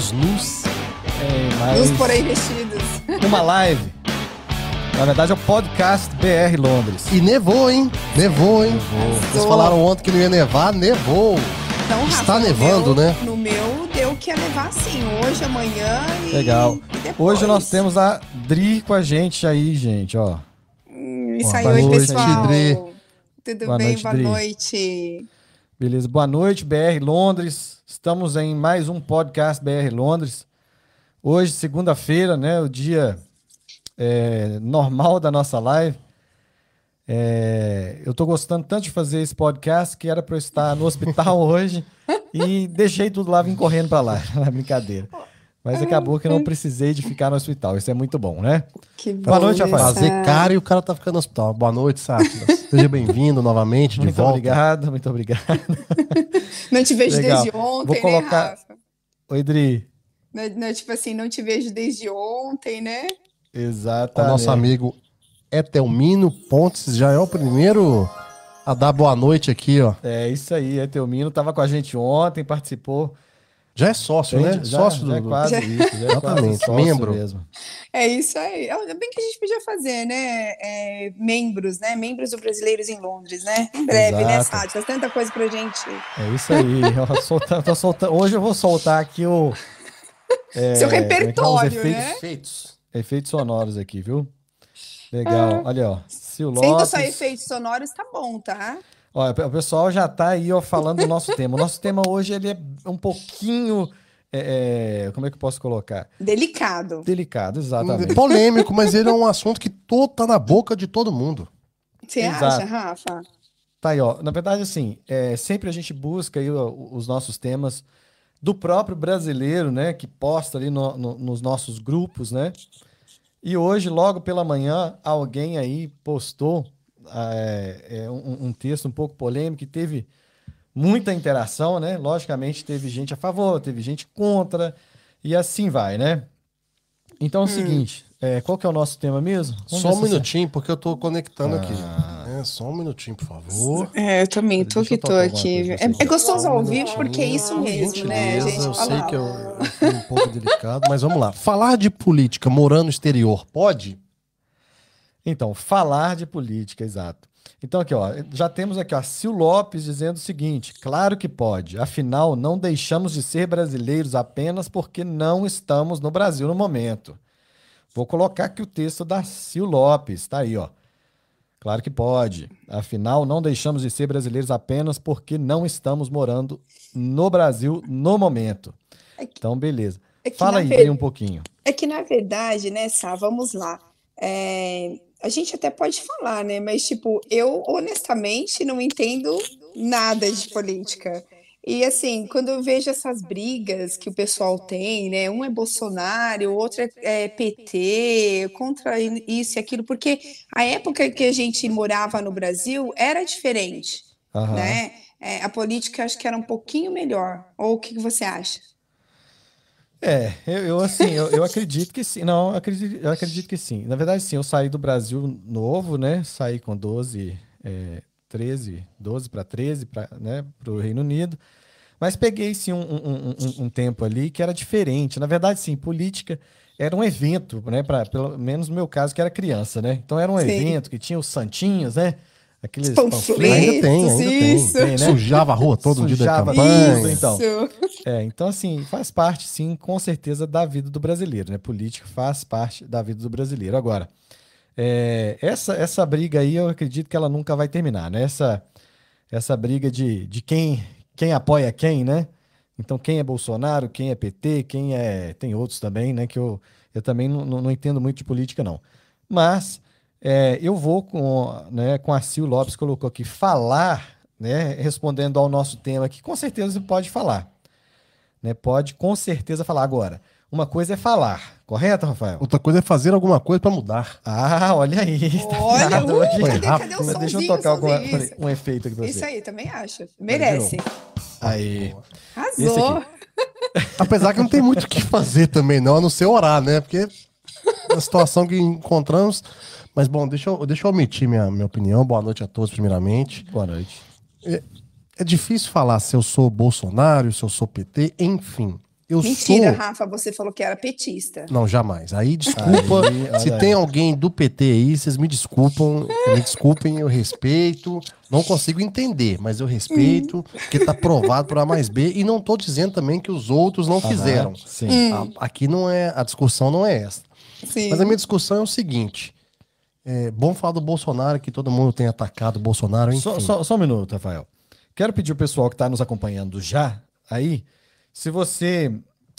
Estamos nus. É, mas Nos porém vestidos. uma live. Na verdade é o podcast BR Londres. E nevou, hein? Nevou, hein? Vocês Nevou. falaram ontem que não ia nevar, nevou. Então, Rafa, Está no nevando, meu- né? No meu deu que ia levar sim, hoje, amanhã e. Legal. e depois. Hoje nós temos a Dri com a gente aí, gente, ó. Hum, Isso Boa aí, oi, noite, pessoal. Dri. Tudo Boa bem? noite, Boa Dri. noite. Beleza. Boa noite, BR Londres. Estamos em mais um podcast BR Londres. Hoje, segunda-feira, né? O dia é, normal da nossa live. É, eu tô gostando tanto de fazer esse podcast que era para eu estar no hospital hoje e deixei tudo lá, vim correndo para lá. Brincadeira. Mas acabou que eu não precisei de ficar no hospital. Isso é muito bom, né? Que bom. Boa noite, né? Rafael. Fazer cara e o cara tá ficando no hospital. Boa noite, Sátila. Seja bem-vindo novamente, de Muito volta. obrigado, muito obrigado. Não te vejo Legal. desde ontem, Vou né, colocar- Rafa? Oi, Dri. Não, não, tipo assim, não te vejo desde ontem, né? O Exatamente. nosso amigo Etelmino Pontes já é o primeiro a dar boa noite aqui, ó. É isso aí, é Teomino, estava com a gente ontem, participou. Já é sócio, né? Gente, já, sócio já é do... quase Já- isso, já é Exatamente, quase sócio membro. mesmo. É isso aí. Ainda bem que a gente podia fazer, né? É, membros, né? Membros do Brasileiros em Londres, né? Em breve, né, Exato. Sátia? Tanta coisa pra gente. É isso aí. ó, soltando- tô soltando- hoje eu vou soltar aqui o é, Seu como é é? Repertório, efeitos, né? Efeitos. efeitos sonoros aqui, viu? Legal. Olha, ó. Sil Sendo Lopes. só efeitos sonoros, tá bom, tá? Olha, o pessoal já tá aí ó, falando do nosso tema. O nosso tema hoje ele é um pouquinho. é, é, como é que eu posso colocar? Delicado. Delicado, exatamente. Polêmico, mas ele é um assunto que todo tá na boca de todo mundo. Você Exato. acha, Rafa? Tá aí, ó. Na verdade, assim, é, sempre a gente busca aí ó, os nossos temas do próprio brasileiro, né? Que posta ali no- no- nos nossos grupos, né? E hoje, logo pela manhã, alguém aí postou é, é, um, um texto um pouco polêmico que teve muita interação, né? Logicamente, teve gente a favor, teve gente contra, e assim vai, né? Então é o seguinte, é, qual que é o nosso tema mesmo? Vamos só um minutinho, porque eu tô conectando aqui. Ah. É, só um minutinho, por favor. É, eu também tô Deixa que tô aqui. É, é gostoso Só um ao vivo minutinho. porque é isso mesmo, né, gente? Eu sei que eu, eu fui um pouco delicado, mas vamos lá. Falar de política morando no exterior, pode? Então, falar de política, exato. Então, aqui, ó, já temos aqui, ó, Sil Lopes dizendo o seguinte: claro que pode, afinal, não deixamos de ser brasileiros apenas porque não estamos no Brasil no momento. Vou colocar aqui o texto da Sil Lopes, tá aí, ó. Claro que pode, afinal, não deixamos de ser brasileiros apenas porque não estamos morando no Brasil no momento. É que- Então, beleza. é Fala aí, ver- um pouquinho. É que, na verdade, né, Sá, vamos lá. É, a gente até pode falar, né? Mas, tipo, eu honestamente não entendo nada de política. E, assim, quando eu vejo essas brigas que o pessoal tem, né? Um é Bolsonaro, o outro é, é PT, contra isso e aquilo, porque a época que a gente morava no Brasil era diferente, Aham. né? É, a política acho que era um pouquinho melhor. Ou o que que você acha? É, eu, eu, assim, eu, eu acredito que sim. Não, eu acredito, eu acredito que sim. Na verdade, sim, eu saí do Brasil novo, né? Saí com 12, é, 13, 12 para 13 para né, o Reino Unido. Mas peguei, sim, um, um, um- um tempo ali que era diferente. Na verdade, sim, política era um evento, né? Pra, pelo menos no meu caso, que era criança, né? Então era um Sim. evento que tinha os santinhos, né? Aqueles Panfletos, Ainda tem, ainda tem. isso. Tem, né? Sujava a rua todo dia da campanha. tudo, então. Isso. É, então assim, faz parte sim, com certeza, da vida do brasileiro, né? Política faz parte da vida do brasileiro. Agora, é, essa, essa briga aí eu acredito que ela nunca vai terminar, né? Essa, essa briga de, de quem, quem apoia quem, né? Então, quem é Bolsonaro, quem é PT, quem é. Tem outros também, né? Que eu, eu também não, não entendo muito de política, não. Mas é, eu vou com, né, com a Sil Lopes, colocou aqui, falar, né? Respondendo ao nosso tema aqui, com certeza você pode falar né? Pode com certeza falar. Agora, uma coisa é falar, correto, Rafael? Outra coisa é fazer alguma coisa pra mudar. Ah, olha aí. tá Olha, ui, hoje. Cadê, cadê o Mas deixa eu tocar alguma? Isso, um efeito aqui pra isso você. aí, também acho. Merece. Aí. Arrasou. Apesar que não tem muito o que fazer também, não, a não ser orar, né? Porque a situação que encontramos. Mas bom, deixa eu, deixa eu omitir minha, minha opinião. Boa noite a todos, primeiramente. Boa noite. É difícil falar se eu sou Bolsonaro, se eu sou PT, enfim. Eu Mentira, sou. Rafa, você falou que era petista. Não, jamais. Aí, desculpa. Aí, se aí. tem alguém do PT aí, vocês me desculpam. Me desculpem, eu respeito. Não consigo entender, mas eu respeito, porque tá provado por A mais B. E não tô dizendo também que os outros não fizeram. Aham, Sim. A- Aqui não é. A discussão não é essa. Sim. Mas a minha discussão é o seguinte. É bom falar do Bolsonaro, que todo mundo tem atacado o Bolsonaro, enfim. Só, só- só um minuto, Rafael. Quero pedir o pessoal que está nos acompanhando já aí, se você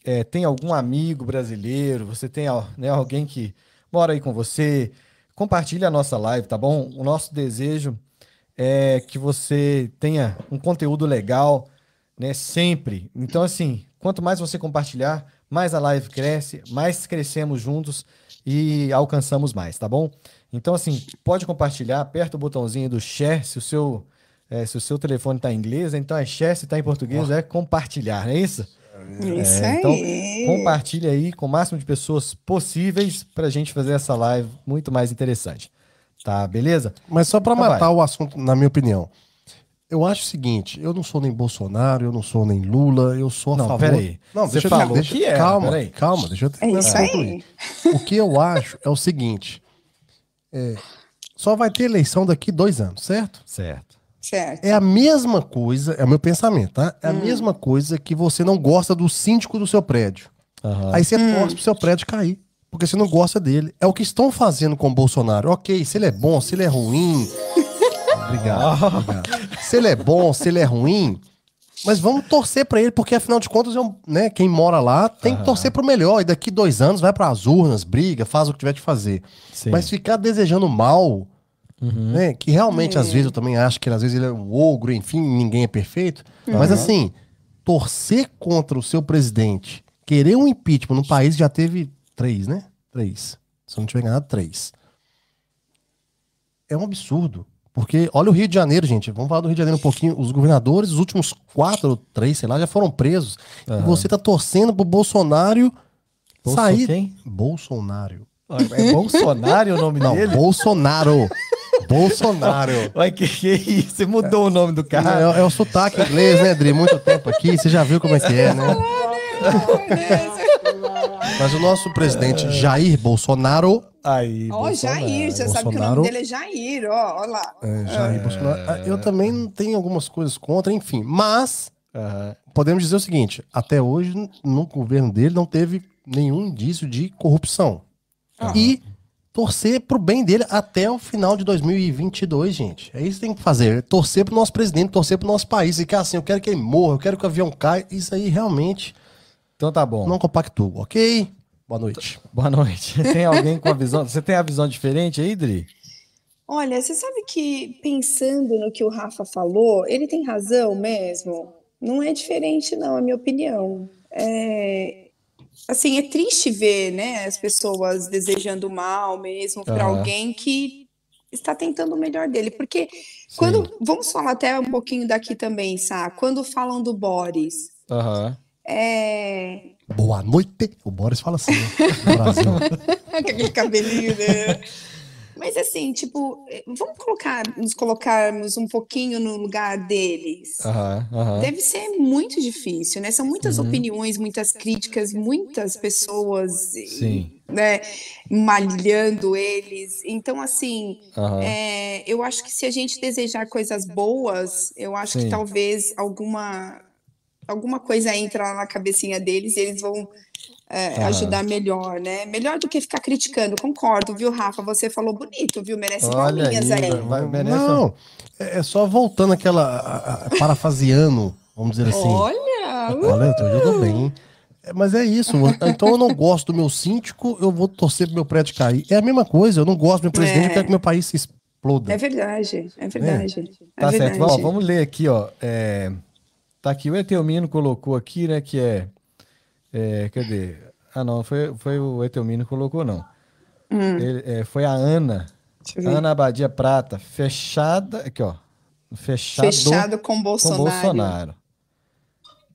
eh, tem algum amigo brasileiro, você tem né, alguém que mora aí com você, compartilhe a nossa live, tá bom? O nosso desejo é que você tenha um conteúdo legal, né? Sempre. Então, assim, quanto mais você compartilhar, mais a live cresce, mais crescemos juntos e alcançamos mais, tá bom? Então, assim, pode compartilhar, aperta o botãozinho do share, se o seu, eh, se o seu telefone está em inglês, então é share, se está em português, é compartilhar, não é isso? Isso É, então, aí. Compartilhe aí com o máximo de pessoas possíveis para a gente fazer essa live muito mais interessante. Tá, beleza? Mas só pra Então matar vai. o assunto, na minha opinião. Eu acho o seguinte, eu não sou nem Bolsonaro, eu não sou nem Lula, eu sou a Não, favor... peraí. Não, Você deixa eu falou deixa, que era, calma, peraí. calma, deixa eu É isso aí. O que eu acho é o seguinte, é, só vai ter eleição daqui dois anos, certo? Certo. Certo. É a mesma coisa, é o meu pensamento, tá? É a mesma coisa que você não gosta do síndico do seu prédio. Aham. Aí você torce pro seu prédio cair. Porque você não gosta dele. É o que estão fazendo com o Bolsonaro. Ok, se ele é bom, se ele é ruim. obrigado, obrigado. Se ele é bom, se ele é ruim. Mas vamos torcer pra ele, porque afinal de contas, é um- né, quem mora lá tem que torcer pro melhor. E daqui dois anos vai pras urnas, briga, faz o que tiver de fazer. Sim. Mas ficar desejando mal, né, que realmente às vezes eu também acho que às vezes ele é um ogro, enfim, ninguém é perfeito. Mas assim, torcer contra o seu presidente, querer um impeachment no país já teve três, né? Três. Se eu não tiver enganado, três. É um absurdo. Porque olha o Rio de Janeiro, gente. Vamos falar do Rio de Janeiro um pouquinho. Os governadores, os últimos quatro ou três, sei lá, já foram presos. E você tá torcendo pro Bolsonaro Bolso sair. quem? Bolsonaro. É Bolsonaro o nome Não, dele? Bolsonaro. Bolsonaro. Ué, que que é isso? Você mudou o nome do cara. É, é o sotaque inglês, né, Dri? Muito tempo aqui. Você já viu como é que é, né? Mas o nosso presidente Jair Bolsonaro. Aí, Ó, Bolsonaro. Jair, você sabe que o Bolsonaro. nome dele é Jair, ó, ó lá. É, Jair Bolsonaro. ah, Eu também não tenho algumas coisas contra, enfim. Mas Aham. podemos dizer o seguinte: até hoje, no governo dele, não teve nenhum indício de corrupção. E torcer pro bem dele até o final de 2022, gente. É isso que tem que fazer. Torcer pro nosso presidente, torcer pro nosso país. E que assim, eu quero que ele morra, eu quero que o avião caia. Isso aí realmente Então tá bom. não compactuo, ok? Boa noite. Boa noite. Tem alguém com a visão? Você tem a visão diferente aí, Dri? Olha, você sabe que pensando no que o Rafa falou, ele tem razão mesmo. Não é diferente, não, a minha opinião. É, assim, é triste ver, né, as pessoas desejando mal mesmo para Aham. alguém que está tentando o melhor dele. Porque quando, vamos falar até um pouquinho daqui também, Sá, quando falam do Boris, Aham. É, Boa noite. O Boris fala assim, né? Brasil. com aquele cabelinho, né? Mas assim, tipo, vamos colocar, nos colocarmos um pouquinho no lugar deles. Aham. Deve ser muito difícil, né? São muitas opiniões, muitas críticas, muitas pessoas, e- Sim. né, malhando eles. Então, assim, é, eu acho que se a gente desejar coisas boas, eu acho Sim. que talvez alguma alguma coisa entra lá na cabecinha deles e eles vão é, Aham. ajudar melhor, né? Melhor do que ficar criticando. Concordo, viu, Rafa? Você falou bonito, viu? Merece Olha palminhas aí, aí. vai- merece Não, é é só voltando aquela. a- a- parafraseando, vamos dizer assim. Olha, uh, Olha, eu tô bem. hein? É, Mas é isso. Então eu não gosto do meu síndico, eu vou torcer pro meu prédio cair. É a mesma coisa. Eu não gosto do meu presidente, É. eu quero que meu país se exploda. é verdade, é verdade. É Tá verdade. certo. Vamos, vamos ler aqui, ó. É, tá aqui, o Eteomino colocou aqui, né, que é, é, Cadê? Ah, não, foi, foi o Eteomino que colocou, não. Ele- é, foi a Ana. Ana Abadia Prata, fechada. Aqui, ó. Fechado, Fechado com com Bolsonaro. Bolsonaro.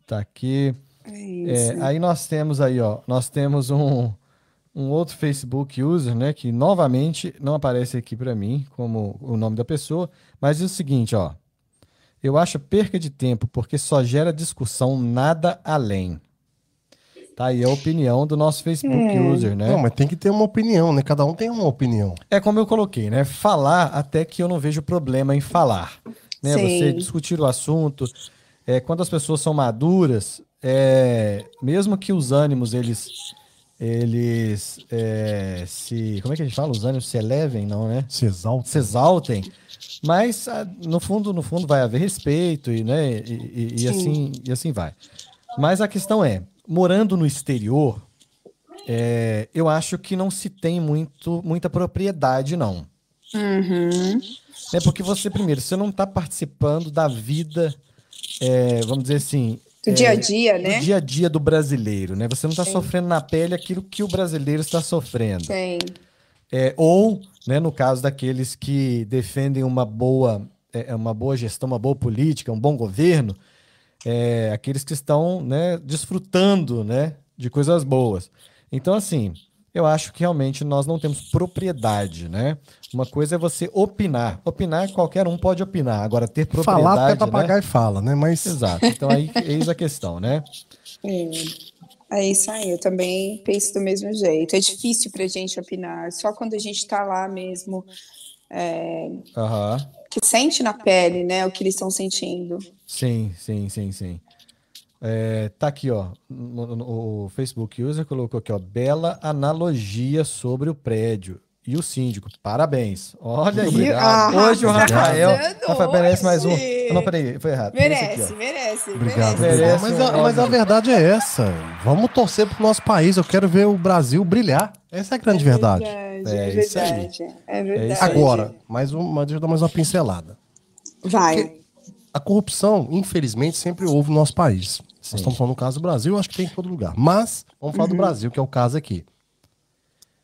Tá aqui. É É, aí nós temos aí, ó. Nós temos um, um outro Facebook user, né? Que novamente não aparece aqui para mim como o nome da pessoa. Mas diz o seguinte, ó. Eu acho perca de tempo porque só gera discussão, nada além. Tá aí a opinião do nosso Facebook É. user, né? Não, mas tem que ter uma opinião, né? Cada um tem uma opinião. É como eu coloquei, né? Falar até que eu não vejo problema em falar. Né? Sim. Você discutir o assunto. É, quando as pessoas são maduras, é, mesmo que os ânimos eles eles é, se como é que a gente fala? Os ânimos se elevem, não, né? Se exalta. Se exaltem. Mas ah, no fundo, no fundo vai haver respeito e, né? E, e- e Sim. assim e assim vai. Mas a questão é, morando no exterior, é, eu acho que não se tem muito, muita propriedade, não. Uhum. É porque você, primeiro, você não está participando da vida, é, vamos dizer assim, Do dia a dia, do né? dia a dia do brasileiro, né? Você não está Sim. sofrendo na pele aquilo que o brasileiro está sofrendo. Tem. É, ou, né, no caso daqueles que defendem uma boa, é, uma boa gestão, uma boa política, um bom governo, é, aqueles que estão né, desfrutando né, de coisas boas. Então, assim, eu acho que realmente nós não temos propriedade, né? Uma coisa é você opinar. Opinar, qualquer um pode opinar. Agora, ter propriedade, Falar até né? papagaio fala, né? Mas Exato. Então, aí, eis a questão, né? É. É isso aí, eu também penso do mesmo jeito. É difícil para a gente opinar, só quando a gente está lá mesmo, Aham. que sente na pele, né, o que eles estão sentindo. Sim, sim, sim, sim. É, tá aqui, ó. o Facebook user colocou aqui, ó. Bela analogia sobre o prédio. E o síndico, parabéns. Olha aí. obrigado. Hoje o Ah, Rafael. Rafael merece mais um. Não, peraí, foi errado. Esse aqui, Merece, merece, Obrigado. merece. Merece mas, a, mas a verdade é essa. Vamos torcer pro nosso país. Eu quero ver o Brasil brilhar. Essa é a grande verdade. É É verdade, isso aí. é verdade. É verdade. Agora, mais uma, deixa eu dar mais uma pincelada. Vai. A corrupção, infelizmente, sempre houve no nosso país. Nós estamos falando no caso do Brasil, eu acho que tem em todo lugar. Mas, vamos falar do Brasil, que é o caso aqui.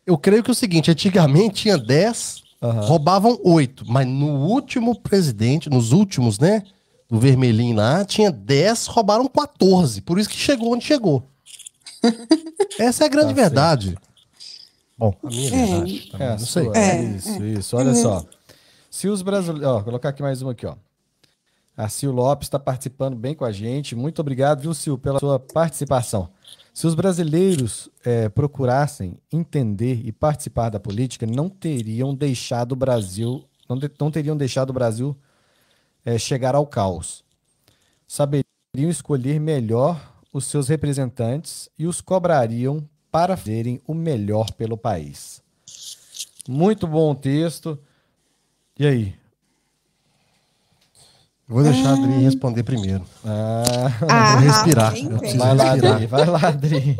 Eu creio que é o seguinte, antigamente tinha 10, Aham. roubavam 8. Mas no último presidente, nos últimos, né? Do vermelhinho lá, tinha 10, roubaram 14. Por isso que chegou onde chegou. Essa é a grande Tá verdade. Bom, a minha é verdade. É, não sei. É, isso, isso. Olha só. Se os brasileiros. Ó, vou colocar aqui mais uma aqui, ó. A Sil Lopes está participando bem com a gente. Muito obrigado, viu, Sil, pela sua participação. Se os brasileiros eh, procurassem entender e participar da política, não teriam deixado o Brasil, não, de- não teriam deixado o Brasil eh, chegar ao caos. Saberiam escolher melhor os seus representantes e os cobrariam para fazerem o melhor pelo país. Muito bom texto. E aí? Eu Vou deixar a Adri responder primeiro. Ah, Ah, vou respirar. Eu preciso vai lá, respirar. Adri. Vai lá, Adri.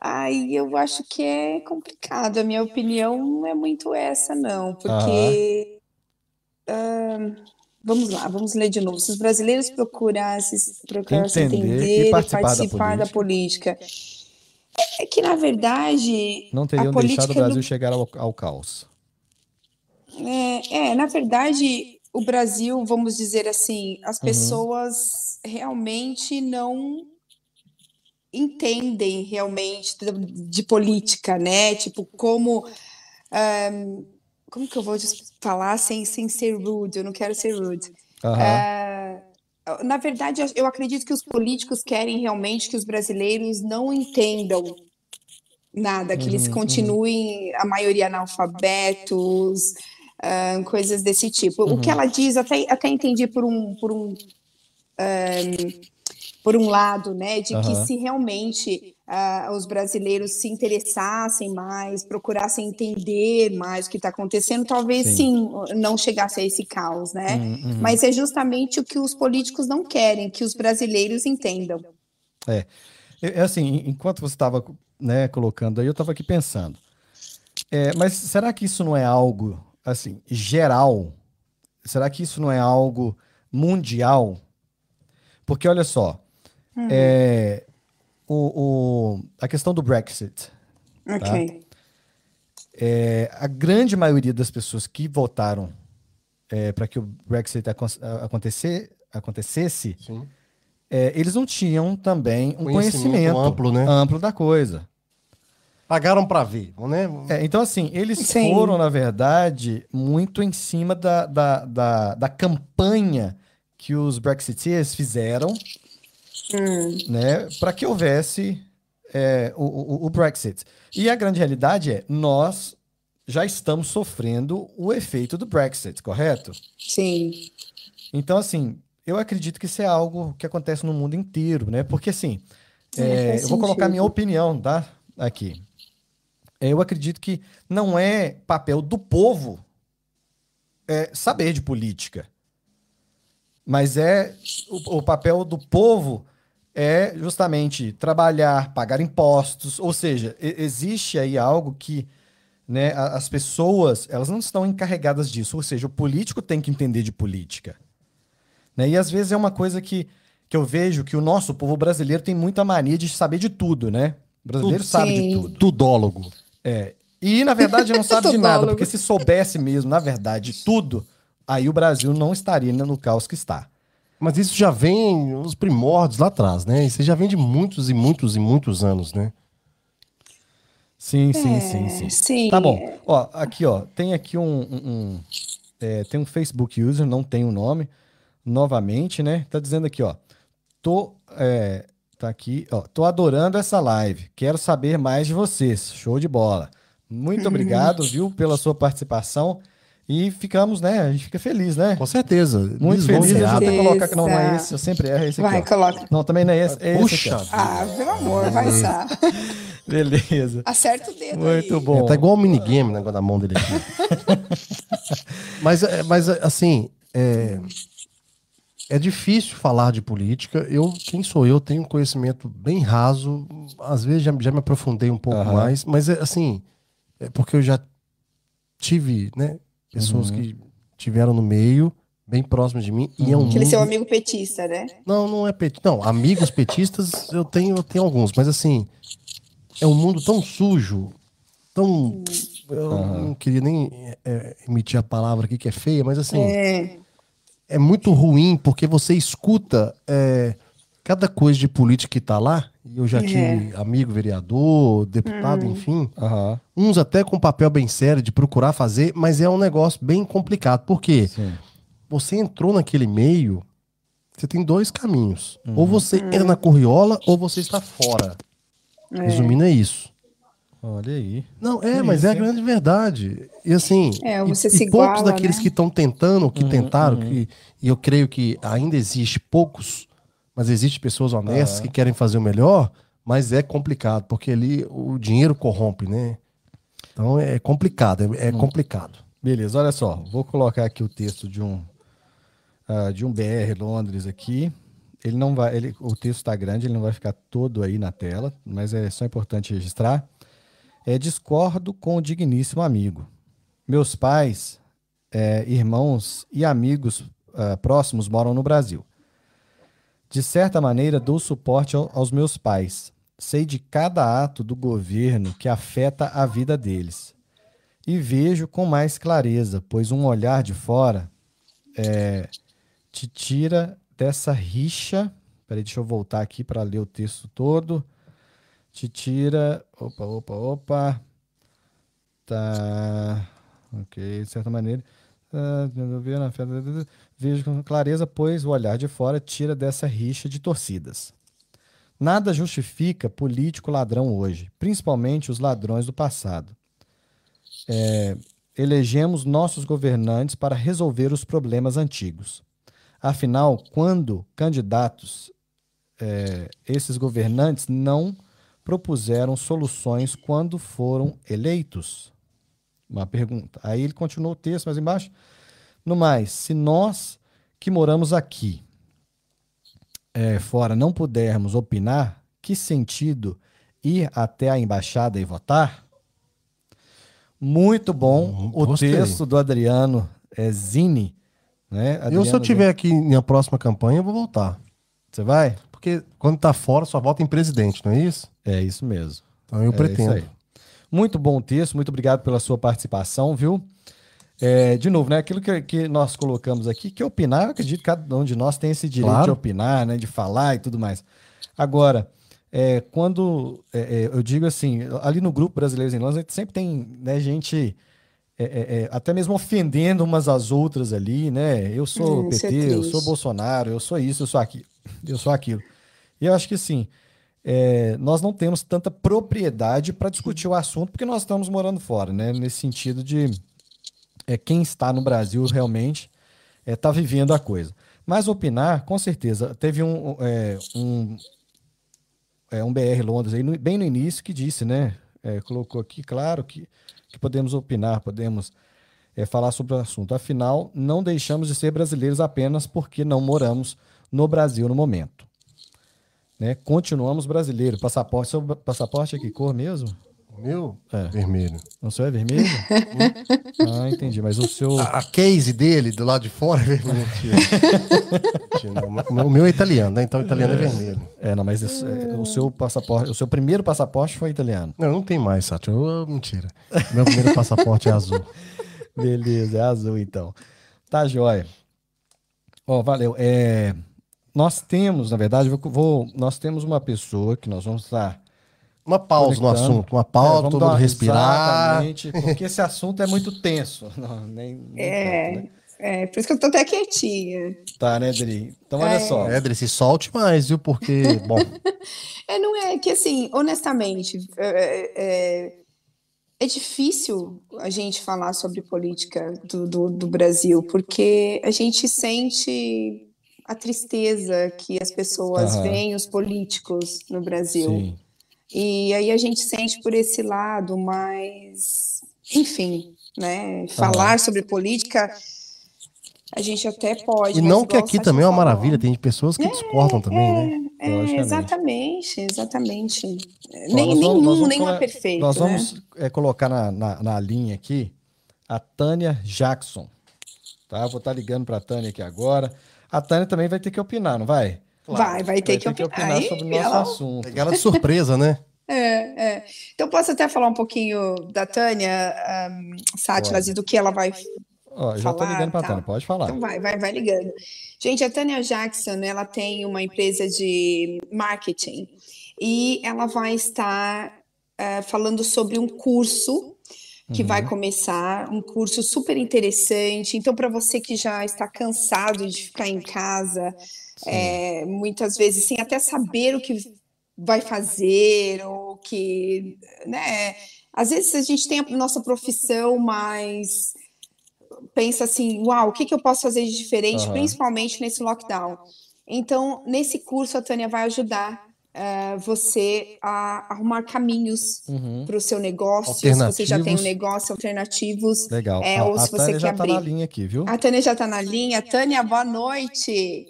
Ai, eu acho que é complicado. A minha opinião não é muito essa, não, porque ah, vamos lá, vamos ler de novo. Se os brasileiros procurassem, procurassem Entender e entender e participar da participar da política, é que na verdade Não teriam a deixado política o Brasil não- chegar ao, ao caos. É, é, na verdade, o Brasil, vamos dizer assim, as Uhum. pessoas realmente não entendem realmente de, política, né? Tipo, como. ahn, como que eu vou falar sem, sem ser rude? Eu não quero ser rude. Aham. É, na verdade, eu- acredito que os políticos querem realmente que os brasileiros não entendam nada, que Uhum, eles continuem, a maioria analfabetos, coisas desse tipo. O Uhum. que ela diz, até, até entendi por um, por um, ah, por um lado, né, de que Aham. se realmente ah, os brasileiros se interessassem mais, procurassem entender mais o que está acontecendo, talvez Sim. sim, não chegasse a esse caos, né? Uhum, uhum. Mas é justamente o que os políticos não querem, que os brasileiros entendam. É, é assim, enquanto você estava né, colocando aí, eu estava aqui pensando. É, mas será que isso não é algo assim geral? Será que isso não é algo mundial? Porque olha só, é, o, o- a questão do Brexit, Ok. é, a grande maioria das pessoas que votaram para que o Brexit acon- acontecer, acontecesse, Sim. é, eles não tinham também um Conhecimento conhecimento, amplo, né? amplo da coisa. Pagaram pra ver, né? É, então, assim, eles Sim. foram, na verdade, muito em cima da, da, da, da campanha que os Brexiteers fizeram Hum. né, para que houvesse é, o, o, o Brexit. E a grande realidade é, nós já estamos sofrendo o efeito do Brexit, correto? Sim. Então, assim, eu acredito que isso é algo que acontece no mundo inteiro, né? Porque, assim, É, é, eu vou colocar minha opinião, tá? Aqui. Eu acredito que não é papel do povo é, saber de política. Mas é o, o papel do povo é justamente trabalhar, pagar impostos, ou seja, e- existe aí algo que né, as pessoas elas não estão encarregadas disso, ou seja, o político tem que entender de política. Né? E às vezes é uma coisa que, que eu vejo que o nosso povo brasileiro tem muita mania de saber de tudo, né? O brasileiro Tudo. sabe de Sim. tudo. Tudólogo. É. E, na verdade, não sabe de nada, porque se soubesse mesmo, na verdade, tudo, aí o Brasil não estaria no caos que está. Mas isso já vem os primórdios lá atrás, né? Isso já vem de muitos e muitos e muitos anos, né? Sim, sim, É, sim, sim. sim. Tá bom. Ó, aqui, ó, tem aqui um, um- um, é, tem um Facebook user, não tem o nome, novamente, né? Tá dizendo aqui, ó, tô, é, tá aqui, ó, tô adorando essa live, quero saber mais de vocês, show de bola. Muito obrigado, viu, pela sua participação e ficamos, né, a gente fica feliz, né? Com certeza. Muito feliz, eu vou Lisonjeado. ter que colocar que não, não é esse, eu sempre erro, é esse aqui, Vai, ó. coloca. Não, também não é esse, é esse Puxa. aqui, Ah, pelo amor, vai só. ó. Beleza. Acerta o dedo Muito aí. bom. É, tá igual o minigame, né, na mão dele aqui. mas, é, mas, assim, é, é difícil falar de política. Eu, quem sou eu, tenho um conhecimento bem raso. Às vezes já, já me aprofundei um pouco Aham. mais. Mas, é, assim, é porque eu já tive, né, pessoas Uhum. que tiveram no meio, bem próximas de mim. E é um Aquele seu mundo- amigo petista, né? Não, não é petista. Não, amigos petistas eu tenho, eu tenho alguns, mas assim, é um mundo tão sujo, tão. Eu não queria nem é, emitir a palavra aqui que é feia, mas assim, é, É. muito ruim porque você escuta é, cada coisa de política que tá lá. e Eu já tive amigo vereador, deputado, enfim. Aham. Uns até com papel bem sério de procurar fazer, mas é um negócio bem complicado. Por quê? Sim. você entrou naquele meio, você tem dois caminhos. Uhum. Ou você entra na corriola ou você está fora. Resumindo, é isso. Olha aí. Não, é, mas é a grande verdade. E assim, É, e- você e, se poucos iguala, daqueles né? que estão tentando, que Uhum, tentaram, que, e eu creio que ainda existe poucos, mas existe pessoas honestas que querem fazer o melhor, mas é complicado, porque ali o dinheiro corrompe, né? Então é complicado, é, é Hum. complicado. Beleza, olha só. Vou colocar aqui o texto de um ah, de um BR Londres aqui. Ele não vai, ele, o texto está grande, ele não vai ficar todo aí na tela, mas é só importante registrar. É discordo com o digníssimo amigo. Meus pais, é, irmãos e amigos ah, próximos moram no Brasil. De certa maneira, dou suporte ao- aos meus pais. Sei de cada ato do governo que afeta a vida deles e vejo com mais clareza, pois um olhar de fora é, te tira dessa rixa. Peraí, deixa eu voltar aqui para ler o texto todo. Te tira. Opa, opa, opa. Tá. Ok, de certa maneira. Ah, Vejo com clareza, pois o olhar de fora tira dessa rixa de torcidas. Nada justifica político ladrão hoje, principalmente os ladrões do passado elegemos nossos governantes para resolver os problemas antigos. Afinal, quando candidatos, eh, esses governantes não propuseram soluções quando foram eleitos? Uma pergunta. Aí ele continuou o texto mais embaixo. No mais, se nós que moramos aqui eh, fora não pudermos opinar, que sentido ir até a embaixada e votar? Muito bom Hum, o gostei. texto do Adriano é, Zini. Né? eu, se eu Adriano tiver aqui na próxima campanha, eu vou voltar. Você vai? Porque quando tá fora, só vota em presidente, não é isso? É isso mesmo. Então eu É pretendo. isso aí. Muito bom texto, muito obrigado pela sua participação, viu? É, de novo, né? Aquilo que, que nós colocamos aqui, que opinar, eu acredito que cada um de nós tem esse direito Claro. de opinar, né? De falar e tudo mais. Agora, é, quando é, é, eu digo assim, ali no grupo Brasileiros em Londres, a gente sempre tem né, gente é, é, é, até mesmo ofendendo umas às outras ali, né? Eu sou Hum, é PT, eu sou Bolsonaro, eu sou isso, eu sou aquilo, eu sou aquilo. E eu acho que assim, é, nós não temos tanta propriedade para discutir o assunto, porque nós estamos morando fora, né? Nesse sentido de é, quem está no Brasil realmente está é, tá vivendo a coisa. Mas opinar, com certeza, teve um, é, um, é, um BR Londres aí, no, bem no início, que disse, né? É, colocou aqui, claro, que, que podemos opinar, podemos é, falar sobre o assunto. Afinal, não deixamos de ser brasileiros apenas porque não moramos no Brasil no momento. Né? Continuamos brasileiros. Passaporte, seu passaporte é que cor mesmo? O meu? É. Vermelho. O seu é vermelho? ah, entendi. Mas o seu. A, a, case dele, do lado de fora, é vermelho. o meu é italiano, né? Então o italiano é, é vermelho. É, não, mas isso, é, o seu passaporte, o seu primeiro passaporte foi italiano. Não, não tem mais, Sátio. Eu, mentira. Meu primeiro passaporte é azul. Beleza, é azul então. Tá jóia. Ó, valeu. É, nós temos, na verdade, vou, vou, nós temos uma pessoa que nós vamos estar uma pausa no assunto, uma pausa, é, todo mundo respirar. Exatamente, porque esse assunto é muito tenso. Não, nem, nem é, tanto, né? é, por isso que eu tô até quietinha. Tá, né, Dri? Então, olha é. só. É, Dri, se solte mais, viu? Porque, bom... é, não é que, assim, honestamente, é, é, é, é difícil a gente falar sobre política do, do, do Brasil, porque a gente sente a tristeza que as pessoas veem os políticos no Brasil. Sim. E aí a gente sente por esse lado, mas, enfim, né? Falar ah. sobre política, a gente até pode. E não que aqui também é uma maravilha, tem pessoas que é, discordam também, é, né? É, exatamente, exatamente. Bom, Nem, nenhum, vamos, nenhum é perfeito. Nós vamos né? é, colocar na, na, na, linha aqui a Tânia Jackson. Tá? Vou estar tá ligando para a Tânia aqui agora. A Tânia também vai ter que opinar, não vai? Claro. Vai, vai ter, vai que, ter opinar. que opinar Aí, sobre o nosso ela... assunto. Aquela de surpresa, né? É, é. Então, posso até falar um pouquinho da Tânia um, Sátiras e do que ela vai Ó, já estou ligando para a Tânia, pode falar. Então vai, vai, vai ligando. Gente, a Tânia Jackson, ela tem uma empresa de marketing e ela vai estar uh, falando sobre um curso que uhum. vai começar, um curso super interessante. Então, para você que já está cansado de ficar em casa, é, muitas vezes sem até saber o que vai fazer, ou que, né? Às vezes a gente tem a nossa profissão, mas pensa assim, uau, o que, que eu posso fazer de diferente, uhum. principalmente nesse lockdown. Então, nesse curso, a Tânia vai ajudar uh, você a arrumar caminhos uhum. para o seu negócio, se você já tem um negócio, alternativos. Legal. É, a, ou se você quer já abrir. Tá na linha aqui, viu? A Tânia já está na linha. Tânia, boa noite.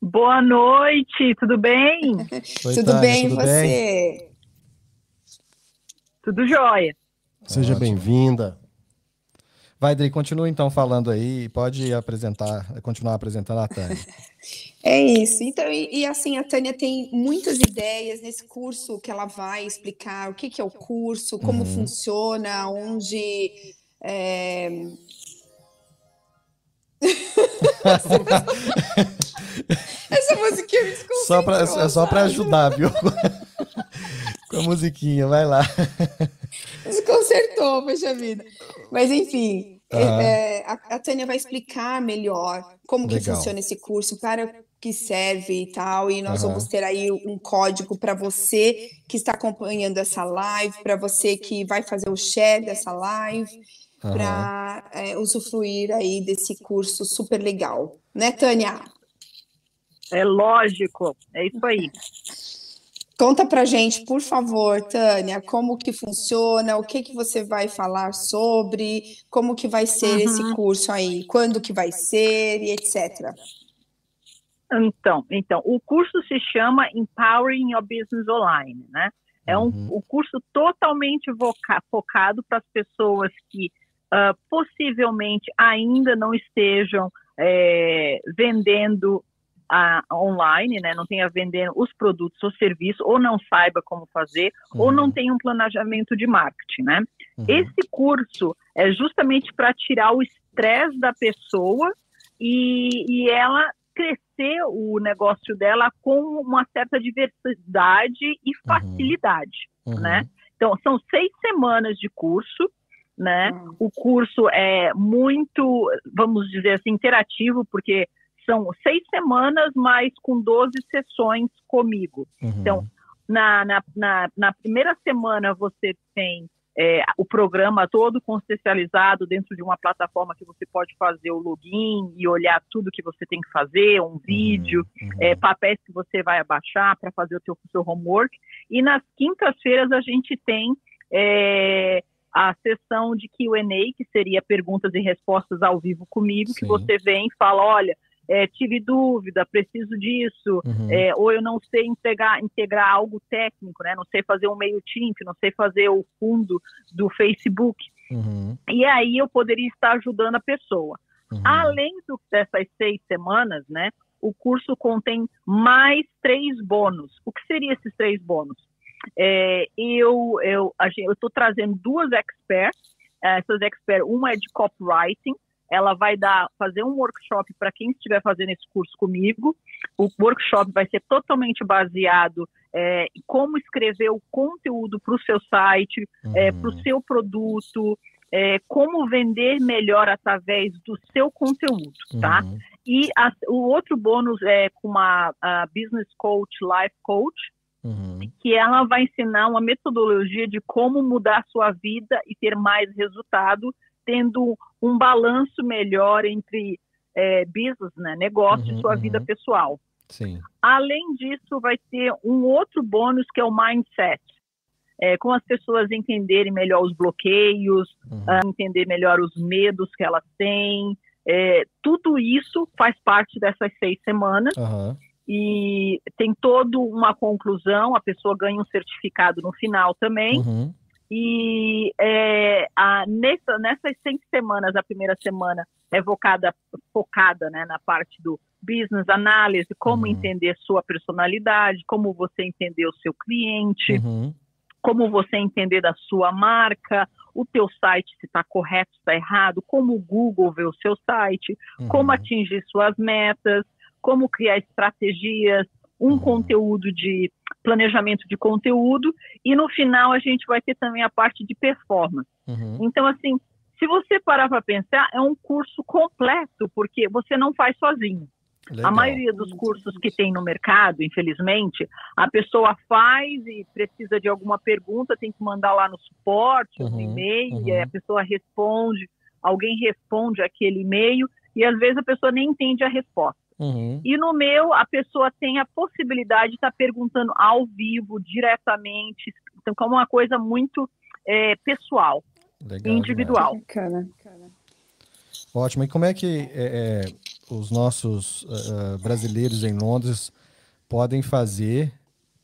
Boa noite, tudo bem? Oi, tudo Tânia, bem, tudo você? Bem? Tudo jóia. Seja bem-vinda. Vai, Dri, continua então falando aí, pode apresentar, continuar apresentando a Tânia. É isso. Então, e, e, assim, a Tânia tem muitas ideias nesse curso que ela vai explicar o que, que é o curso, como uhum. funciona, onde. É... Essa musiquinha me só pra, É só para ajudar, viu? Com a musiquinha, vai lá. Desconcertou, poxa vida. Mas enfim, uhum. é, a, a, Tânia vai explicar melhor como Legal. que funciona esse curso, para que serve e tal. E nós uhum. vamos ter aí um código para você que está acompanhando essa live, para você que vai fazer o share dessa live, uhum. para é, usufruir aí desse curso super legal. Né, Tânia? É lógico, é isso aí. Conta pra gente, por favor, Tânia, como que funciona, o que que você vai falar sobre, como que vai ser uhum. esse curso aí, quando que vai ser e etc. Então, então, o curso se chama Empowering Your Business Online, né? É um, uhum. um curso totalmente voca, focado para as pessoas que uh, possivelmente ainda não estejam é, vendendo a, online, né, não tenha vendendo os produtos ou serviços, ou não saiba como fazer, uhum. ou não tem um planejamento de marketing, né? Uhum. Esse curso é justamente para tirar o estresse da pessoa e, e ela crescer o negócio dela com uma certa diversidade e uhum. facilidade, uhum. né? Então, são seis semanas de curso, né? Uhum. O curso é muito, vamos dizer assim, interativo, porque são seis semanas, mas com 12 sessões comigo. Uhum. Então, na, na, na, na primeira semana você tem é, o programa todo contextualizado dentro de uma plataforma que você pode fazer o login e olhar tudo que você tem que fazer, um vídeo, uhum. é, papéis que você vai abaixar para fazer o seu, seu homework. E nas quintas-feiras a gente tem é, a sessão de Q&A, que seria perguntas e respostas ao vivo comigo, Sim. que você vem e fala, olha, é, tive dúvida, preciso disso, Uhum. é, ou eu não sei integrar, integrar algo técnico, né? Não sei fazer um meio timp, não sei fazer o fundo do Facebook. Uhum. E aí eu poderia estar ajudando a pessoa. Uhum. Além do- dessas seis semanas, né? O curso contém mais três bônus. O que seriam esses três bônus? É, eu eu estou trazendo duas experts. Essas experts, uma é de copywriting. Ela vai dar fazer um workshop para quem estiver fazendo esse curso comigo. O workshop vai ser totalmente baseado é, em como escrever o conteúdo para o seu site, é, Uhum. para o seu produto, é, como vender melhor através do seu conteúdo, tá? Uhum. E a- o outro bônus é com uma a business coach, life coach, Uhum. que ela vai ensinar uma metodologia de como mudar a sua vida e ter mais resultado, tendo um balanço melhor entre é, business, né, negócio Uhum, e sua uhum. vida pessoal. Sim. Além disso, vai ter um outro bônus que é o mindset. É, com as pessoas entenderem melhor os bloqueios, Uhum. a entender melhor os medos que elas têm. É, tudo isso faz parte dessas seis semanas Aham. e tem toda uma conclusão. A pessoa ganha um certificado no final também. Uhum. E é, a, nessa, nessas seis semanas, a primeira semana é focada, focada né, na parte do business análise, como Uhum. entender sua personalidade, como você entender o seu cliente, Uhum. como você entender da sua marca, o teu site se está correto, se está errado, como o Google vê o seu site, como Uhum. atingir suas metas, como criar estratégias, um conteúdo de planejamento de conteúdo e no final a gente vai ter também a parte de performance. Uhum. Então assim, se você parar para pensar, é um curso completo porque você não faz sozinho. Legal. A maioria dos cursos que tem no mercado, infelizmente, a pessoa faz e precisa de alguma pergunta, tem que mandar lá no suporte, Uhum, um e-mail, uhum. e aí a pessoa responde, alguém responde aquele e-mail, e às vezes a pessoa nem entende a resposta. Uhum. E no meu, a pessoa tem a possibilidade de estar perguntando ao vivo, diretamente, então como uma coisa muito é, pessoal, Legal individual. Bacana. Ótimo. E como é que é, é, os nossos ah, brasileiros em Londres podem fazer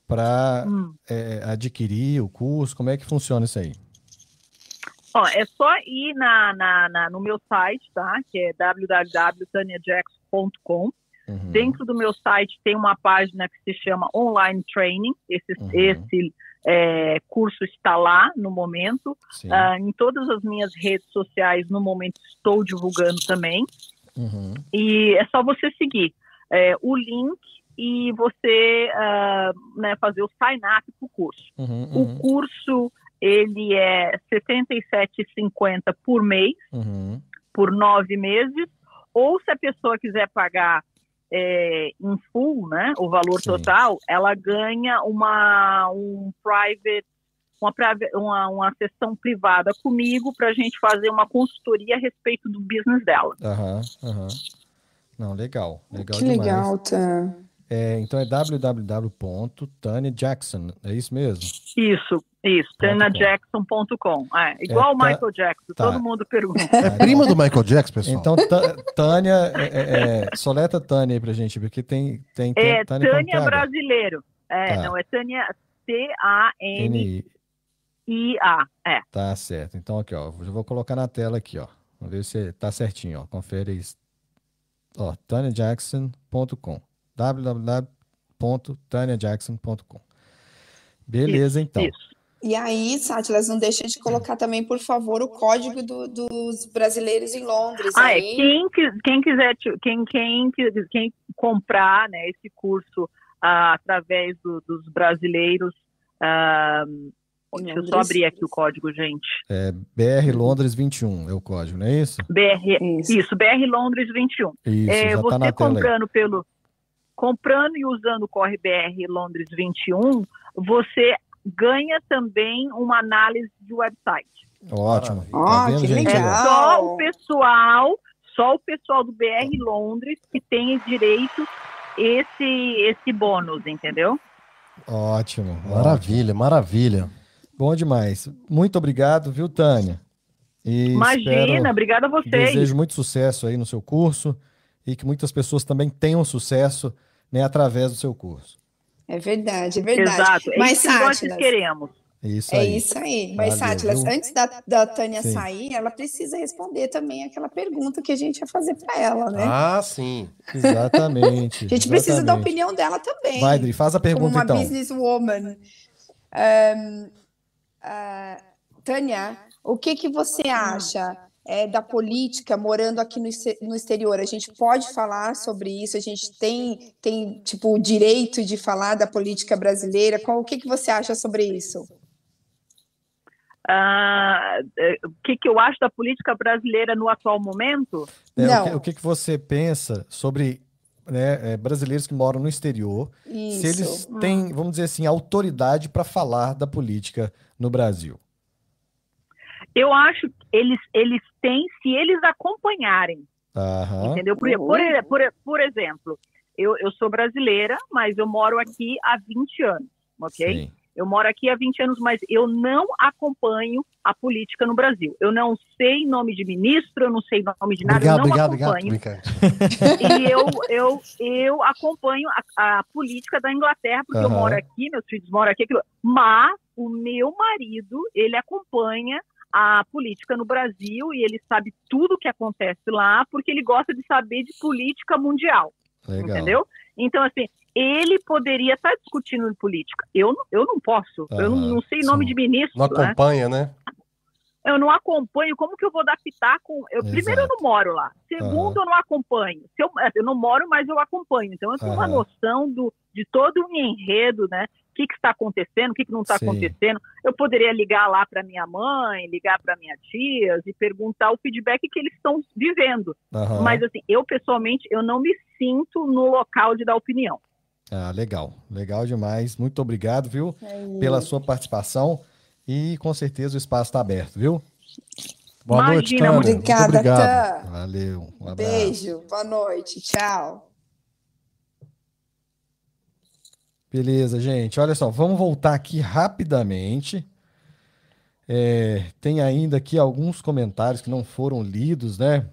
para Hum. adquirir o curso? Como é que funciona isso aí? Ó, é só ir na, na- na- no meu site, tá? Que é www.taniajackson.com. Uhum. Dentro do meu site tem uma página que se chama Online Training. Esse, Uhum. esse é, curso está lá no momento. Ah, em todas as minhas redes sociais, no momento, estou divulgando também. Uhum. E é só você seguir é, o link e você ah, né, fazer o sign-up para o curso. Uhum. O Uhum. curso ele é R$ 77,50 por mês Uhum. por nove meses, ou se a pessoa quiser pagar é, em full, né, o valor Sim. total, ela ganha uma um private, uma, uma, uma sessão privada comigo para a gente fazer uma consultoria a respeito do business dela. Aham, aham. Não, legal. Legal Que demais. legal, Tan. É, então é www.taniajackson, é isso mesmo? Isso, isso, Ponto com. tanajackson.com. É, igual o tá- Michael Jackson, tá. todo mundo pergunta. É prima do Michael Jackson, pessoal. Então, Tânia, é, é, é, soleta Tânia aí pra gente, porque tem, tem É Tânia. Brasileiro. É, Tá. não, é Tânia T-A-N-I-A. NI. É. Tá certo. Então aqui, ó, eu vou colocar na tela aqui, ó. Vamos ver se tá certinho, ó. Confere isso. Ó, taniajackson.com. www.taniajackson.com. Beleza, então. Isso. E aí, Sátilas, não deixa de colocar também, por favor, o código do- dos brasileiros em Londres. Ah, é. aí. Quem, qui- quem quiser, quem, quem, quem comprar né, esse curso ah, através do- dos brasileiros, ah, Deixa eu só abrir aqui o código, gente. É BR Londres 21 é o código, não é isso? BR, isso, isso BR Londres 21. Isso, é, já tá você na tela aí. comprando pelo comprando e usando o Corre BR Londres 21, você ganha também uma análise de website. Ótimo. Ó, Tá vendo, que gente? É só o pessoal, só o pessoal do BR Londres que tem direito esse esse bônus, entendeu? Ótimo. Maravilha, maravilha. Bom demais. Muito obrigado, viu, Tânia? E Imagina, obrigada a vocês. Desejo muito sucesso aí no seu curso e que muitas pessoas também tenham sucesso né, através do seu curso. É verdade, é verdade. Exato. É Mas, isso que nós Sátilas, queremos. É isso É aí. isso aí. Mas, Valeu, Sátilas, viu? antes da, da Tânia Sim. sair, ela precisa responder também aquela pergunta que a gente ia fazer para ela, né? Ah, sim. Exatamente. a gente precisa da exatamente. opinião dela também. Vai, Dri, faz a como pergunta uma então. businesswoman. Ahn, ah, Tânia, o que, que você acha é, da política morando aqui no, no exterior? A gente pode falar sobre isso? A gente tem, tem tipo, o direito de falar da política brasileira? Qual, o que, que você acha sobre isso? Ah, é, o que, que eu acho da política brasileira no atual momento? É, o, Não. que, o que que você pensa sobre né, é, brasileiros que moram no exterior, Isso. se eles têm, vamos dizer assim, autoridade para falar da política no Brasil? Eu acho que eles, eles têm, se eles acompanharem, Aham. entendeu? Por, por, por, por exemplo, eu, eu sou brasileira, mas eu moro aqui há 20 anos, ok? Sim. Eu moro aqui há 20 anos, mas eu não acompanho a política no Brasil. Eu não sei nome de ministro, eu não sei nome de nada, Obrigado, eu não obrigado, obrigado. acompanho. Brincante. E eu, eu, eu acompanho a, a política da Inglaterra, porque eu Aham. moro aqui, meus filhos moram aqui, aquilo. mas o meu marido, ele acompanha a política no Brasil e ele sabe tudo o que acontece lá, porque ele gosta de saber de política mundial, Legal. entendeu? Então, assim, ele poderia estar discutindo política. Eu, não- eu não posso, eu não, não sei nome sim. de ministro, Não né? acompanha, né? eu não acompanho, como que eu vou dar pitaco? Eu, primeiro, eu não moro lá. Segundo, eu não acompanho. Se eu, eu não moro, mas eu acompanho. Então, eu tenho uma Aham. noção do, de todo o enredo, né? O que, que está acontecendo, o que, que não está acontecendo. Eu poderia ligar lá para minha mãe, ligar para minha tia e perguntar o feedback que eles estão vivendo. Aham. Mas, assim, eu, pessoalmente, eu não me sinto no local de dar opinião. Ah, legal. Legal demais. Muito obrigado, viu, pela sua participação. E com certeza o espaço está aberto, viu? Boa noite, Imagina, Tânia. muito Muito Obrigada, obrigado. Tã. Valeu. Um abraço. Beijo, boa noite, tchau. Beleza, gente. Olha só, vamos voltar aqui rapidamente. É, tem ainda aqui alguns comentários que não foram lidos, né?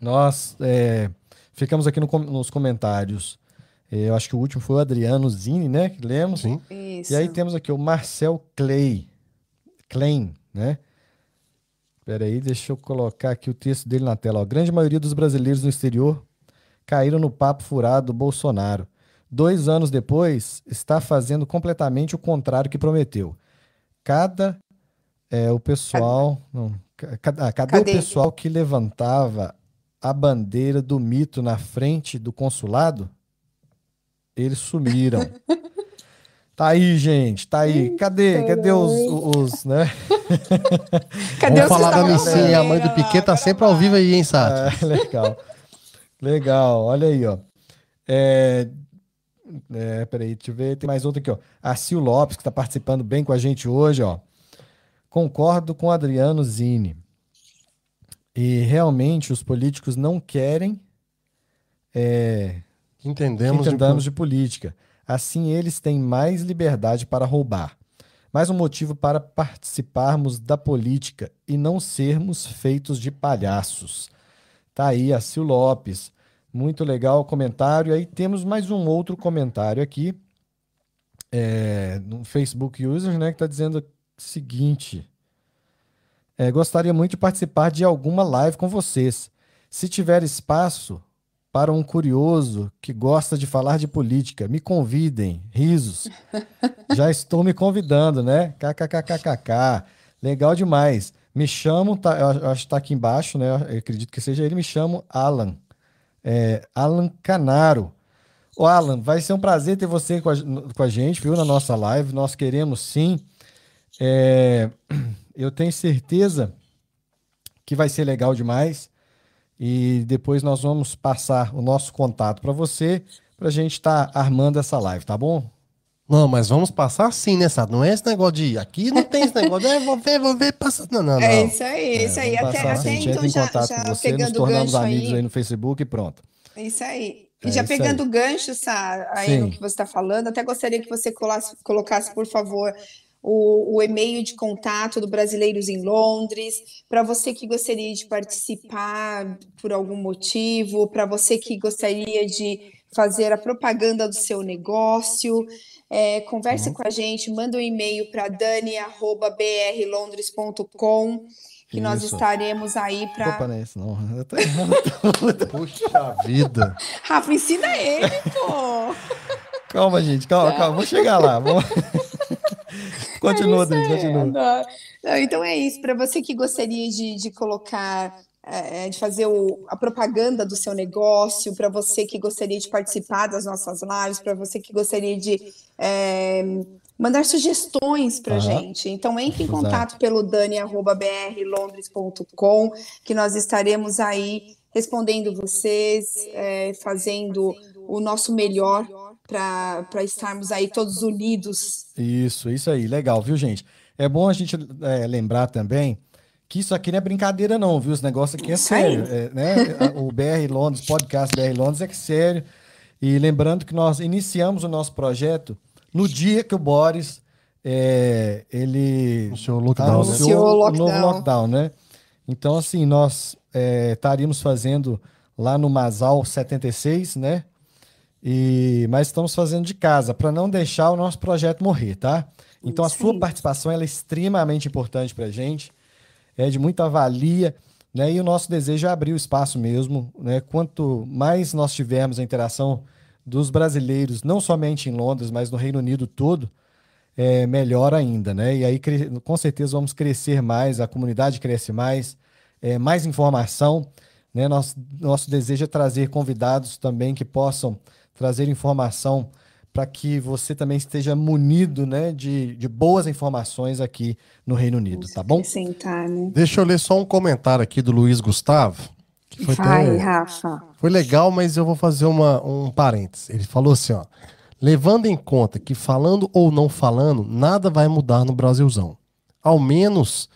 Nós é, ficamos aqui no com- nos comentários. É, eu acho que o último foi o Adriano Zini, né? Que lemos. Sim. Isso. E aí temos aqui o Marcel Clay. Klein, né? Espera aí, deixa eu colocar aqui o texto dele na tela. ó. A grande maioria dos brasileiros no exterior caíram no papo furado do Bolsonaro. Dois anos depois, está fazendo completamente o contrário que prometeu. Cada é, o pessoal. Não, ca- ca- ah, cadê, Cadê? o pessoal que levantava a bandeira do mito na frente do consulado? Eles sumiram. Tá aí, gente, tá aí. Cadê? Cadê os, os, né? Cadê Vamos o falar da Cisal Missinha. A mãe do? Piquet tá sempre ao vivo aí, hein, Sati? Ah, legal. Legal, olha aí, ó. É, é, peraí, deixa eu ver. Tem mais outro aqui, ó. A Sil Lopes, que está participando bem com a gente hoje, ó. Concordo com o Adriano Zini. E realmente os políticos não querem é, Entendemos. entendamos de política. Assim, eles têm mais liberdade para roubar. Mais um motivo para participarmos da política e não sermos feitos de palhaços. Tá aí a Sil Lopes. Muito legal o comentário. Aí temos mais um outro comentário aqui é, no Facebook Users, né, que está dizendo o seguinte: é, gostaria muito de participar de alguma live com vocês. Se tiver espaço para um curioso que gosta de falar de política, me convidem. Risos. Já estou me convidando, né? KKKKK. Legal demais. Me chamo, tá, eu acho que está aqui embaixo, né? Eu acredito que seja ele. Me chamo Alan. É, Alan Canaro. Ô, Alan, vai ser um prazer ter você com a, com a gente, viu, na nossa live. Nós queremos sim É, eu tenho certeza que vai ser legal demais. E depois nós vamos passar o nosso contato para você, para a gente estar tá armando essa live, tá bom? Não, mas vamos passar sim, né, Sato? Não é esse negócio de. Aqui não tem esse negócio de. É, vou ver, vou ver, passa. Não, não, não. É isso aí, é isso aí. Até, até assim, então já, já você, pegando nos tornamos amigos aí. aí no Facebook e pronto. Isso aí. E é já pegando o gancho, Sá, aí Sim. no que você está falando, até gostaria que você colasse, colocasse, por favor, o, o, e-mail de contato do Brasileiros em Londres, para você que gostaria de participar por algum motivo, para você que gostaria de fazer a propaganda do seu negócio. É, converse uhum. com a gente, manda um e-mail para dani.brlondres.com que isso. nós estaremos aí para. Opa, não é isso, não. Eu tô Puxa vida. Rafa, ensina ele, pô. Calma, gente, calma, calma, vou chegar lá. Vamos... continua, é Dani, continua. Não, então é isso, para você que gostaria de, de colocar é, de fazer o, a propaganda do seu negócio, para você que gostaria de participar das nossas lives, para você que gostaria de é, mandar sugestões para uhum. gente. Então entre em contato pelo dani@brlondres.com, que nós estaremos aí respondendo vocês, é, fazendo o nosso melhor para estarmos aí todos unidos. Isso, isso aí, legal, viu, gente? É bom a gente é, lembrar também que isso aqui não é brincadeira, não, viu? Esse negócio aqui é sério. É, né? O BR Londres, podcast BR Londres é sério. E lembrando que nós iniciamos o nosso projeto no dia que o Boris é, ele anunciou o lockdown, anunciou né? lockdown. novo lockdown, né? Então, assim, nós é, estaríamos fazendo lá no Masal 76, né? E, mas estamos fazendo de casa para não deixar o nosso projeto morrer, tá? Então, a sua participação é extremamente importante para a gente, é de muita valia, né? E o nosso desejo é abrir o espaço mesmo, né? Quanto mais nós tivermos a interação dos brasileiros, não somente em Londres, mas no Reino Unido todo, é melhor ainda, né? E aí, com certeza, vamos crescer mais, a comunidade cresce mais, é, mais informação, né? Nosso, nosso desejo é trazer convidados também que possam trazer informação para que você também esteja munido né, de, de boas informações aqui no Reino Unido, tá bom? Sentar, né? Deixa eu ler só um comentário aqui do Luiz Gustavo. Foi Vai, tão... Rafa. Foi legal, mas eu vou fazer uma, um parênteses. Ele falou assim, ó. Levando em conta que falando ou não falando, nada vai mudar no Brasilzão. Ao menos,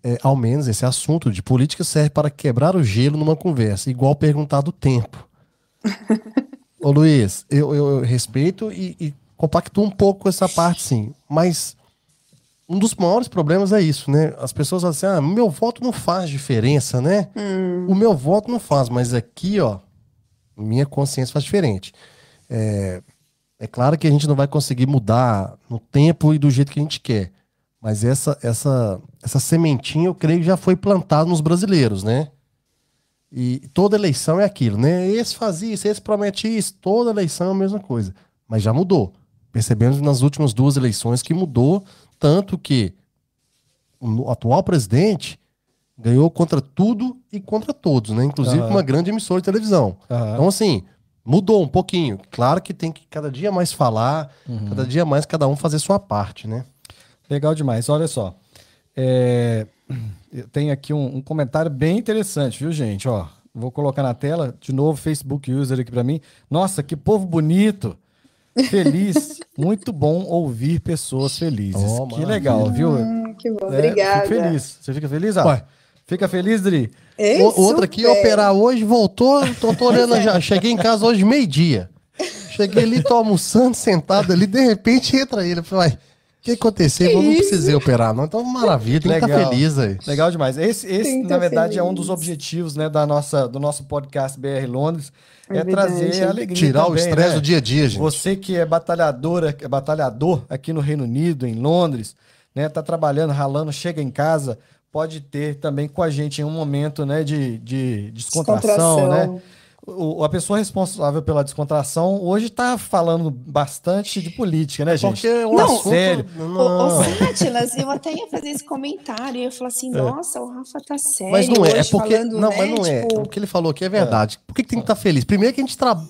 é, ao menos esse assunto de política serve para quebrar o gelo numa conversa, igual perguntar do tempo. Ô Luiz, eu, eu respeito e, e compacto um pouco essa parte, sim. Mas um dos maiores problemas é isso, né? As pessoas falam assim: ah, meu voto não faz diferença, né? Hum. O meu voto não faz, mas aqui, ó, minha consciência faz diferente. É, é claro que a gente não vai conseguir mudar no tempo e do jeito que a gente quer. Mas essa, essa, essa sementinha, eu creio que já foi plantada nos brasileiros, né? E toda eleição é aquilo, né? Esse faz isso, esse promete isso, toda eleição é a mesma coisa. Mas já mudou. Percebemos nas últimas duas eleições que mudou tanto que o atual presidente ganhou contra tudo e contra todos, né? Inclusive uhum. uma grande emissora de televisão. Uhum. Então, assim, mudou um pouquinho. Claro que tem que cada dia mais falar, uhum. cada dia mais cada um fazer sua parte, né? Legal demais. Olha só. É... Tem aqui um, um, comentário bem interessante, viu, gente? Ó, vou colocar na tela de novo Facebook user aqui para mim. Nossa, que povo bonito! Feliz, muito bom ouvir pessoas felizes. Oh, que legal, viu? Hum, que bom, é, obrigada. Fico feliz. Você fica feliz, ah? Fica feliz, Dri? Ei, o, outra aqui operar hoje, voltou, tô, tô olhando já. Cheguei em casa hoje meio-dia. Cheguei ali, tô almoçando, sentado ali, de repente entra ele. Falei, o que aconteceu? Que eu não precisei operar, não. Então, maravilha, tem Legal. que estar feliz aí. Legal demais. Esse, esse na verdade, feliz. é um dos objetivos né, da nossa, do nosso podcast BR Londres é, é trazer alegria. Tirar também, o estresse né? do dia a dia, gente. Você que é batalhadora, é batalhador aqui no Reino Unido, em Londres, né? Tá trabalhando, ralando, chega em casa, pode ter também com a gente em um momento né, de, de descontração, descontração. né? O, a pessoa responsável pela descontração hoje está falando bastante de política, né, gente? Porque é um não, sério. Não. Sátilas, eu até ia fazer esse comentário, eu ia falar assim, é. nossa, o Rafa tá sério. Mas não é, é porque. Falando, não, né, mas não é. tipo... é. O que ele falou aqui é verdade. É. Por que, que tem que estar tá feliz? Primeiro que a gente trabalha.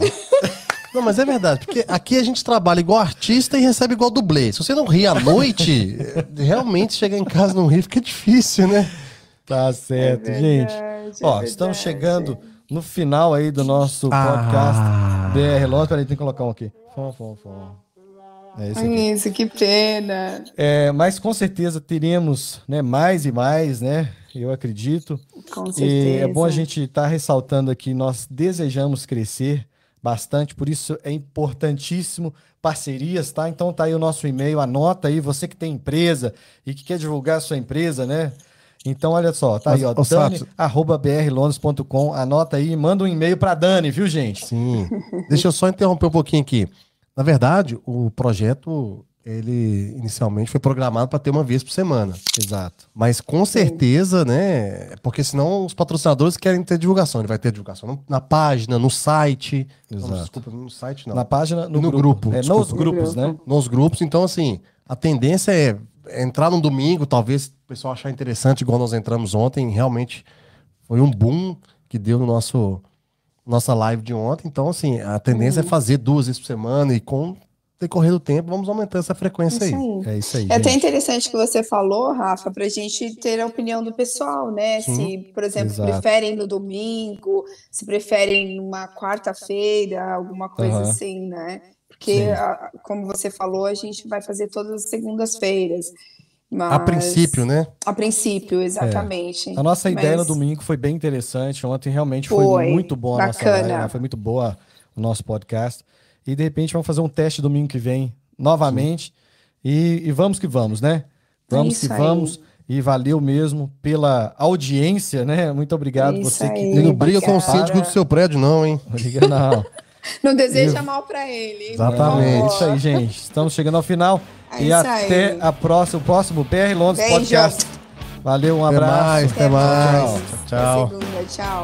Não, mas é verdade, porque aqui a gente trabalha igual artista e recebe igual dublê. Se você não ri à noite, realmente chegar em casa não rir fica difícil, né? Tá certo, é gente. Ó, estamos chegando no final aí do nosso podcast ah. BR Loss. Peraí, tem que colocar um aqui. Fom, fom, fom. É isso, isso, que pena. É, mas com certeza teremos né, mais e mais, né? Eu acredito. Com certeza. E é bom a gente estar tá ressaltando aqui, nós desejamos crescer bastante, por isso é importantíssimo parcerias, tá? Então tá aí o nosso e-mail, anota aí, você que tem empresa e que quer divulgar a sua empresa, né? Então, olha só, tá aí, ó, Dani, arroba brlondres.com, anota aí e manda um e-mail para Dani, viu, gente? Sim. Deixa eu só interromper um pouquinho aqui. Na verdade, o projeto, ele inicialmente foi programado para ter uma vez por semana. Exato. Mas com certeza, né? Porque senão os patrocinadores querem ter divulgação. Ele vai ter divulgação na página, no site. Exato. Não, desculpa, no site não. Na página, no, no grupo. grupo. É, nos grupos, né? Nos grupos. Então, assim, a tendência é entrar no domingo, talvez o pessoal achar interessante, igual nós entramos ontem, realmente foi um boom que deu no nosso nossa live de ontem. Então, assim, a tendência uhum. é fazer duas vezes por semana e com decorrer do tempo, vamos aumentar essa frequência isso aí. aí. É isso aí. É até interessante que você falou, Rafa, para a gente ter a opinião do pessoal, né? Sim, se, por exemplo, exato. preferem no domingo, se preferem numa quarta-feira, alguma coisa uhum. assim, né? Porque, a, como você falou, a gente vai fazer todas as segundas-feiras. Mas... A princípio, né? A princípio, exatamente. É. A nossa ideia Mas... no domingo foi bem interessante. Ontem realmente foi, foi muito boa a nossa live, né? Foi muito boa o nosso podcast. E de repente vamos fazer um teste domingo que vem novamente. E, e, vamos que vamos, né? Vamos que aí. vamos. E valeu mesmo pela audiência, né? Muito obrigado Isso você aí, que. não briga com o síndico do seu prédio, não, hein? Briga não. Não deseja mal para ele. Exatamente. É isso aí, gente. Estamos chegando ao final. É e até a próxima, o próximo BR Londres Beijo. Podcast. Valeu, um abraço. Até mais, até, até mais. mais. Tchau. Tchau.